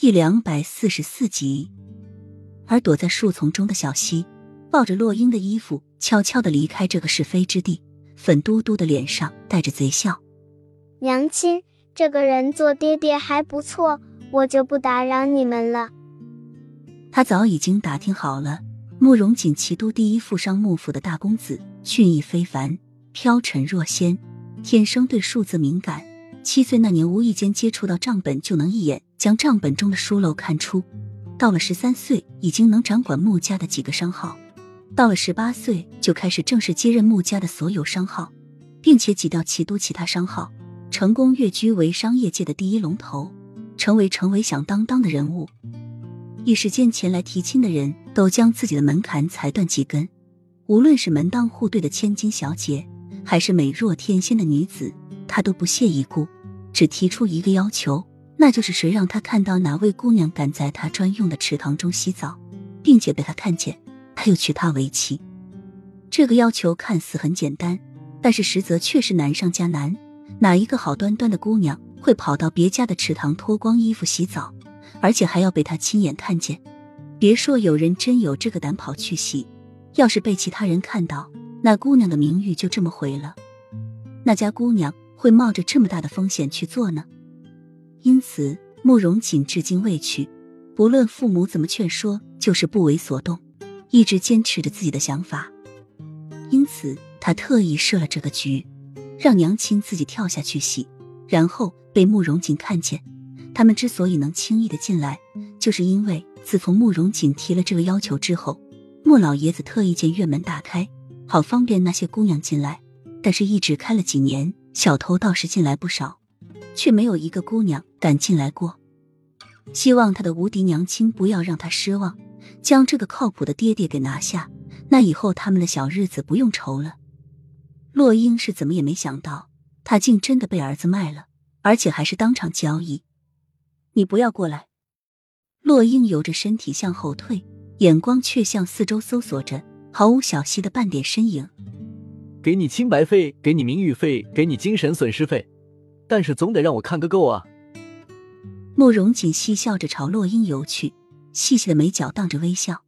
第两百四十四集。而躲在树丛中的小溪，抱着洛英的衣服，悄悄的离开这个是非之地，粉嘟嘟的脸上带着贼笑。娘亲，这个人做爹爹还不错，我就不打扰你们了。他早已经打听好了，慕容锦齐都第一富商幕府的大公子，俊逸非凡，飘尘若仙，天生对数字敏感。七岁那年无意间接触到账本，就能一眼将账本中的疏漏看出。到了十三岁，已经能掌管穆家的几个商号；到了十八岁，就开始正式接任穆家的所有商号，并且挤掉齐都其他商号，成功跃居为商业界的第一龙头，成为成为响当当的人物。一时间，前来提亲的人都将自己的门槛踩断几根。无论是门当户对的千金小姐，还是美若天仙的女子，他都不屑一顾，只提出一个要求，那就是谁让他看到哪位姑娘敢在他专用的池塘中洗澡，并且被他看见，他又娶她为妻。这个要求看似很简单，但是实则却是难上加难。哪一个好端端的姑娘会跑到别家的池塘脱光衣服洗澡？而且还要被他亲眼看见，别说有人真有这个胆跑去洗，要是被其他人看到，那姑娘的名誉就这么毁了。那家姑娘会冒着这么大的风险去做呢？因此，慕容锦至今未娶，不论父母怎么劝说，就是不为所动，一直坚持着自己的想法。因此，他特意设了这个局，让娘亲自己跳下去洗，然后被慕容锦看见。他们之所以能轻易的进来，就是因为自从慕容锦提了这个要求之后，莫老爷子特意将院门打开，好方便那些姑娘进来。但是，一直开了几年，小偷倒是进来不少，却没有一个姑娘敢进来过。希望他的无敌娘亲不要让他失望，将这个靠谱的爹爹给拿下，那以后他们的小日子不用愁了。洛英是怎么也没想到，他竟真的被儿子卖了，而且还是当场交易。你不要过来！洛英由着身体向后退，眼光却向四周搜索着，毫无小溪的半点身影。给你清白费，给你名誉费，给你精神损失费，但是总得让我看个够啊！慕容锦嬉笑着朝洛英游去，细细的眉角荡着微笑。